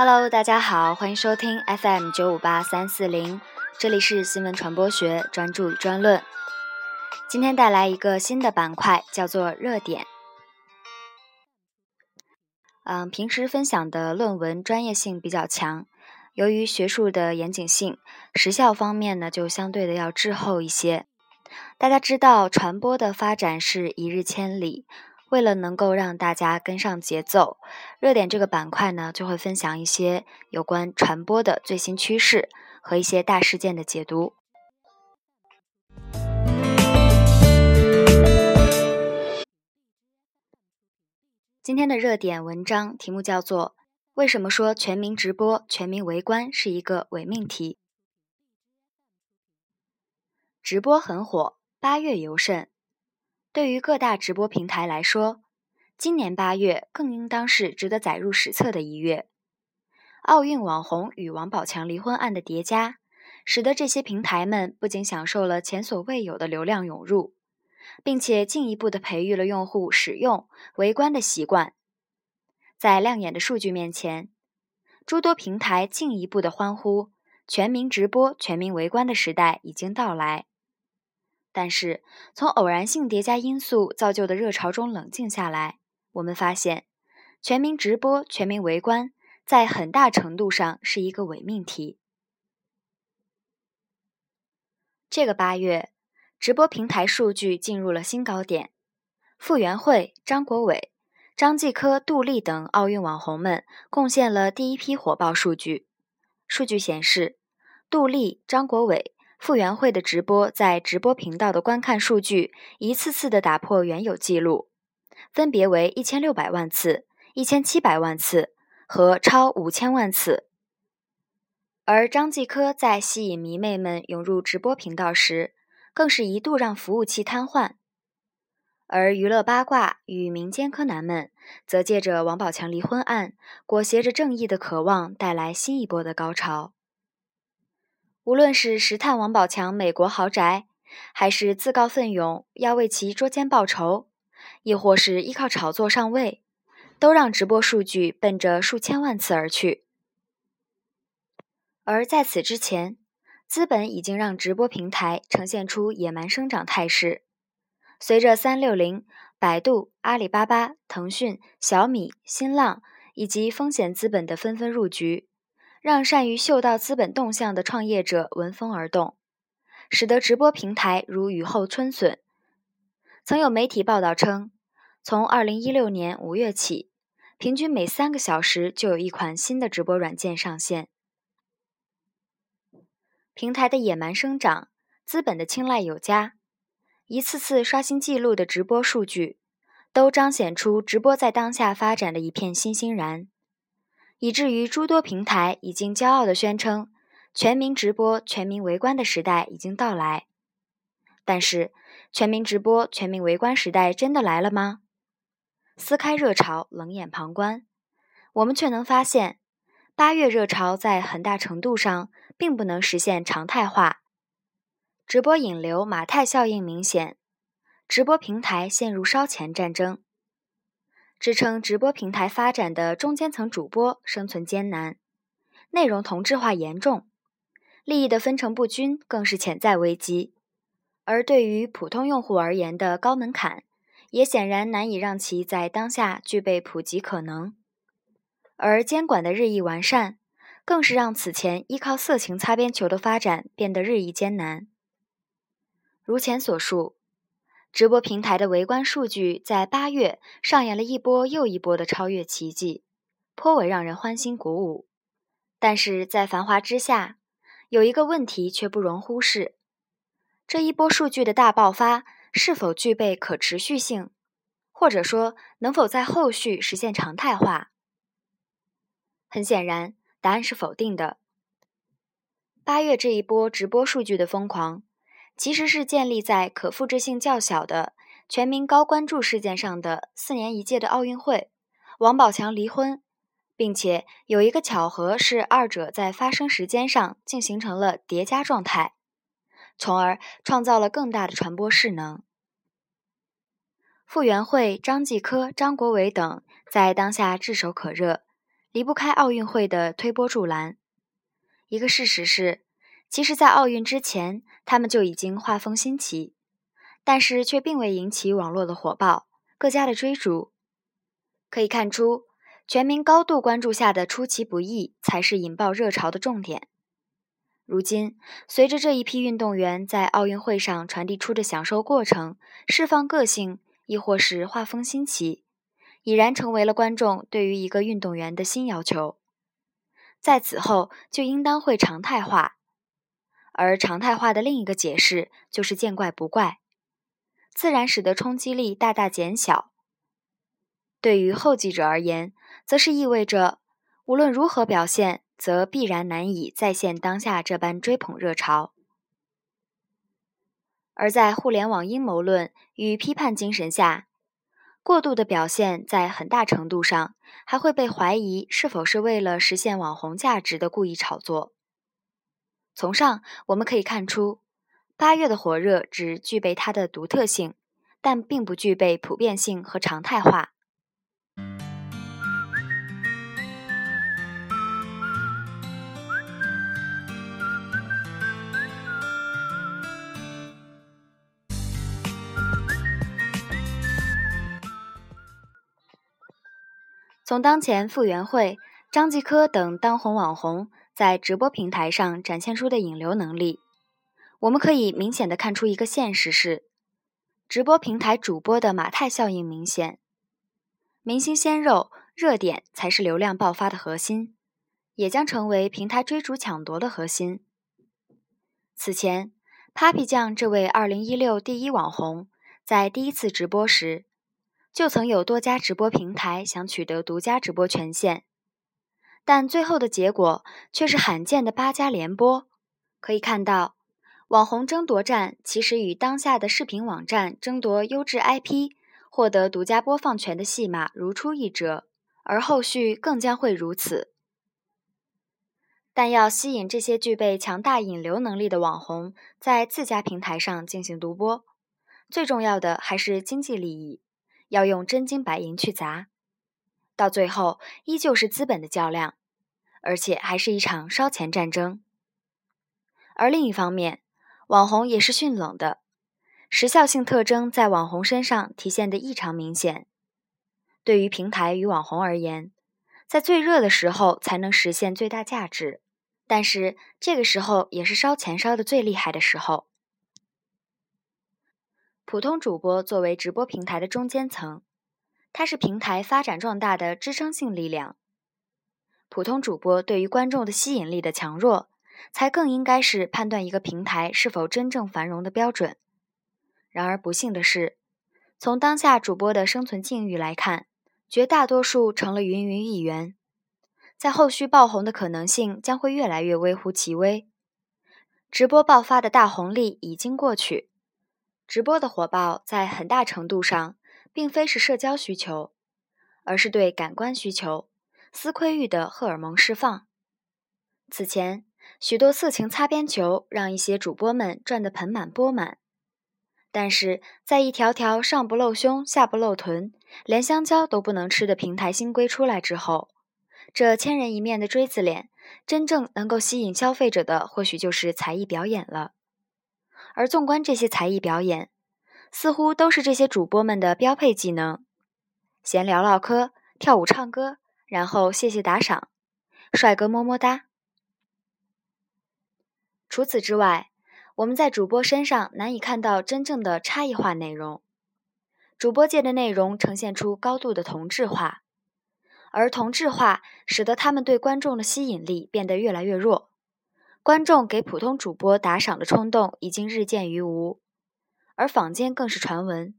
Hello，大家好，欢迎收听 FM 九五八三四零，这里是新闻传播学专注与专论。今天带来一个新的板块，叫做热点。嗯，平时分享的论文专业性比较强，由于学术的严谨性，时效方面呢就相对的要滞后一些。大家知道，传播的发展是一日千里。为了能够让大家跟上节奏，热点这个板块呢，就会分享一些有关传播的最新趋势和一些大事件的解读。今天的热点文章题目叫做《为什么说全民直播、全民围观是一个伪命题》。直播很火，八月尤甚。对于各大直播平台来说，今年八月更应当是值得载入史册的一月。奥运网红与王宝强离婚案的叠加，使得这些平台们不仅享受了前所未有的流量涌入，并且进一步的培育了用户使用围观的习惯。在亮眼的数据面前，诸多平台进一步的欢呼：全民直播、全民围观的时代已经到来。但是，从偶然性叠加因素造就的热潮中冷静下来，我们发现，全民直播、全民围观在很大程度上是一个伪命题。这个八月，直播平台数据进入了新高点，傅园慧、张国伟、张继科、杜丽等奥运网红们贡献了第一批火爆数据。数据显示，杜丽、张国伟。傅园慧的直播在直播频道的观看数据一次次的打破原有记录，分别为一千六百万次、一千七百万次和超五千万次。而张继科在吸引迷妹们涌入直播频道时，更是一度让服务器瘫痪。而娱乐八卦与民间柯南们则借着王宝强离婚案，裹挟着正义的渴望，带来新一波的高潮。无论是实探王宝强美国豪宅，还是自告奋勇要为其捉奸报仇，亦或是依靠炒作上位，都让直播数据奔着数千万次而去。而在此之前，资本已经让直播平台呈现出野蛮生长态势。随着三六零、百度、阿里巴巴、腾讯、小米、新浪以及风险资本的纷纷入局。让善于嗅到资本动向的创业者闻风而动，使得直播平台如雨后春笋。曾有媒体报道称，从2016年5月起，平均每三个小时就有一款新的直播软件上线。平台的野蛮生长，资本的青睐有加，一次次刷新纪录的直播数据，都彰显出直播在当下发展的一片欣欣然。以至于诸多平台已经骄傲地宣称，全民直播、全民围观的时代已经到来。但是，全民直播、全民围观时代真的来了吗？撕开热潮，冷眼旁观，我们却能发现，八月热潮在很大程度上并不能实现常态化。直播引流马太效应明显，直播平台陷入烧钱战争。支撑直播平台发展的中间层主播生存艰难，内容同质化严重，利益的分成不均更是潜在危机。而对于普通用户而言的高门槛，也显然难以让其在当下具备普及可能。而监管的日益完善，更是让此前依靠色情擦边球的发展变得日益艰难。如前所述。直播平台的围观数据在八月上演了一波又一波的超越奇迹，颇为让人欢欣鼓舞。但是在繁华之下，有一个问题却不容忽视：这一波数据的大爆发是否具备可持续性，或者说能否在后续实现常态化？很显然，答案是否定的。八月这一波直播数据的疯狂。其实是建立在可复制性较小的全民高关注事件上的四年一届的奥运会，王宝强离婚，并且有一个巧合是二者在发生时间上竟形成了叠加状态，从而创造了更大的传播势能。傅园慧、张继科、张国伟等在当下炙手可热，离不开奥运会的推波助澜。一个事实是，其实，在奥运之前，他们就已经画风新奇，但是却并未引起网络的火爆、各家的追逐。可以看出，全民高度关注下的出其不意，才是引爆热潮的重点。如今，随着这一批运动员在奥运会上传递出的享受过程、释放个性，亦或是画风新奇。已然成为了观众对于一个运动员的新要求，在此后就应当会常态化，而常态化的另一个解释就是见怪不怪，自然使得冲击力大大减小。对于后继者而言，则是意味着无论如何表现，则必然难以再现当下这般追捧热潮。而在互联网阴谋论与批判精神下。过度的表现在很大程度上还会被怀疑是否是为了实现网红价值的故意炒作。从上我们可以看出，八月的火热只具备它的独特性，但并不具备普遍性和常态化。从当前傅园慧、张继科等当红网红在直播平台上展现出的引流能力，我们可以明显的看出一个现实是：直播平台主播的马太效应明显，明星鲜肉热点才是流量爆发的核心，也将成为平台追逐抢夺的核心。此前，Papi 酱这位2016第一网红在第一次直播时。就曾有多家直播平台想取得独家直播权限，但最后的结果却是罕见的八家联播。可以看到，网红争夺战其实与当下的视频网站争夺优质 IP、获得独家播放权的戏码如出一辙，而后续更将会如此。但要吸引这些具备强大引流能力的网红在自家平台上进行独播，最重要的还是经济利益。要用真金白银去砸，到最后依旧是资本的较量，而且还是一场烧钱战争。而另一方面，网红也是迅冷的，时效性特征在网红身上体现的异常明显。对于平台与网红而言，在最热的时候才能实现最大价值，但是这个时候也是烧钱烧的最厉害的时候。普通主播作为直播平台的中间层，它是平台发展壮大的支撑性力量。普通主播对于观众的吸引力的强弱，才更应该是判断一个平台是否真正繁荣的标准。然而不幸的是，从当下主播的生存境遇来看，绝大多数成了芸芸一员，在后续爆红的可能性将会越来越微乎其微。直播爆发的大红利已经过去。直播的火爆在很大程度上并非是社交需求，而是对感官需求、思窥欲的荷尔蒙释放。此前，许多色情擦边球让一些主播们赚得盆满钵满，但是在一条条上不露胸、下不露臀、连香蕉都不能吃的平台新规出来之后，这千人一面的锥子脸，真正能够吸引消费者的，或许就是才艺表演了。而纵观这些才艺表演，似乎都是这些主播们的标配技能：闲聊唠嗑、跳舞唱歌，然后谢谢打赏，帅哥么么哒。除此之外，我们在主播身上难以看到真正的差异化内容。主播界的内容呈现出高度的同质化，而同质化使得他们对观众的吸引力变得越来越弱。观众给普通主播打赏的冲动已经日渐于无，而坊间更是传闻，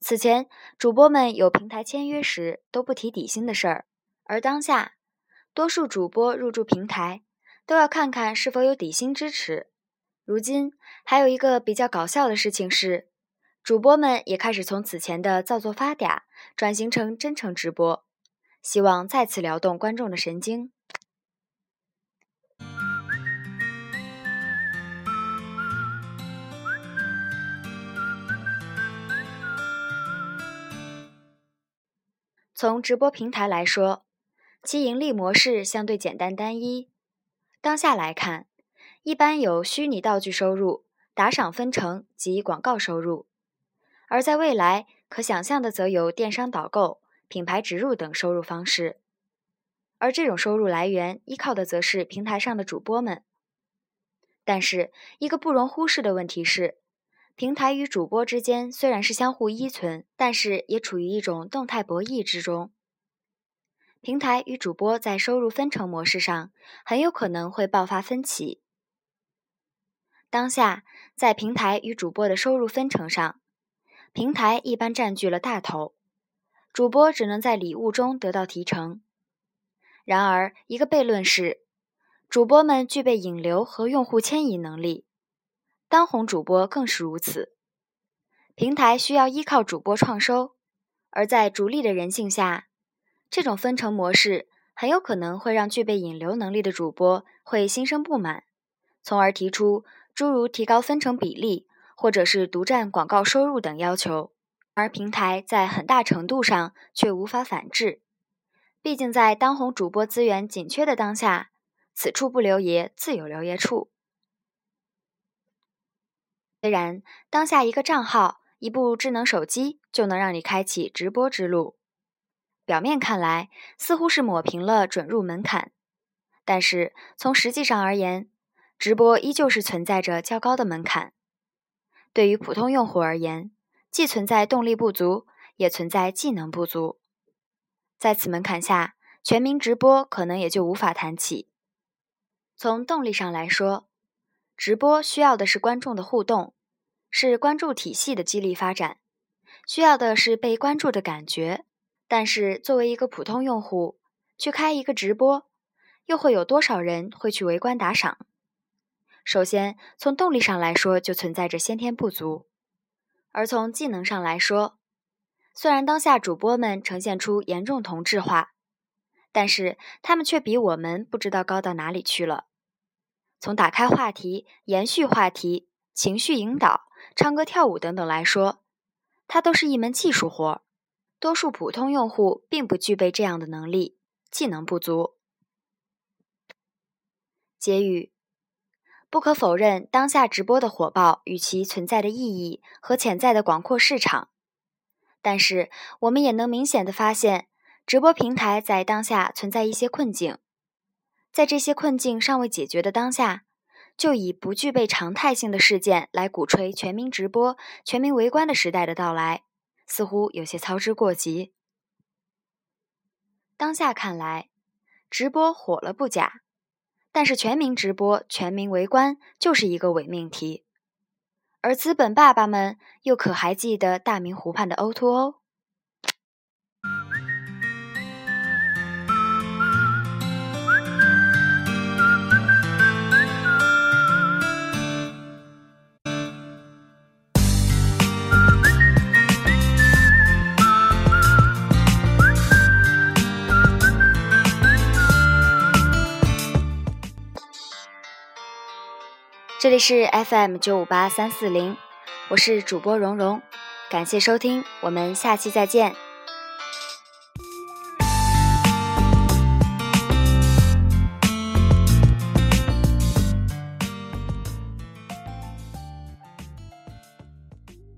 此前主播们有平台签约时都不提底薪的事儿，而当下多数主播入驻平台都要看看是否有底薪支持。如今还有一个比较搞笑的事情是，主播们也开始从此前的造作发嗲转型成真诚直播，希望再次撩动观众的神经。从直播平台来说，其盈利模式相对简单单一。当下来看，一般有虚拟道具收入、打赏分成及广告收入；而在未来，可想象的则有电商导购、品牌植入等收入方式。而这种收入来源依靠的则是平台上的主播们。但是，一个不容忽视的问题是，平台与主播之间虽然是相互依存，但是也处于一种动态博弈之中。平台与主播在收入分成模式上很有可能会爆发分歧。当下，在平台与主播的收入分成上，平台一般占据了大头，主播只能在礼物中得到提成。然而，一个悖论是。主播们具备引流和用户迁移能力，当红主播更是如此。平台需要依靠主播创收，而在逐利的人性下，这种分成模式很有可能会让具备引流能力的主播会心生不满，从而提出诸如提高分成比例或者是独占广告收入等要求，而平台在很大程度上却无法反制。毕竟在当红主播资源紧缺的当下。此处不留爷，自有留爷处。虽然当下一个账号、一部智能手机就能让你开启直播之路，表面看来似乎是抹平了准入门槛，但是从实际上而言，直播依旧是存在着较高的门槛。对于普通用户而言，既存在动力不足，也存在技能不足。在此门槛下，全民直播可能也就无法谈起。从动力上来说，直播需要的是观众的互动，是关注体系的激励发展，需要的是被关注的感觉。但是，作为一个普通用户去开一个直播，又会有多少人会去围观打赏？首先，从动力上来说，就存在着先天不足；而从技能上来说，虽然当下主播们呈现出严重同质化。但是他们却比我们不知道高到哪里去了。从打开话题、延续话题、情绪引导、唱歌跳舞等等来说，它都是一门技术活。多数普通用户并不具备这样的能力，技能不足。结语：不可否认，当下直播的火爆与其存在的意义和潜在的广阔市场，但是我们也能明显的发现。直播平台在当下存在一些困境，在这些困境尚未解决的当下，就以不具备常态性的事件来鼓吹全民直播、全民围观的时代的到来，似乎有些操之过急。当下看来，直播火了不假，但是全民直播、全民围观就是一个伪命题。而资本爸爸们又可还记得大明湖畔的 O2O？这里是 FM 九五八三四零，我是主播蓉蓉，感谢收听，我们下期再见。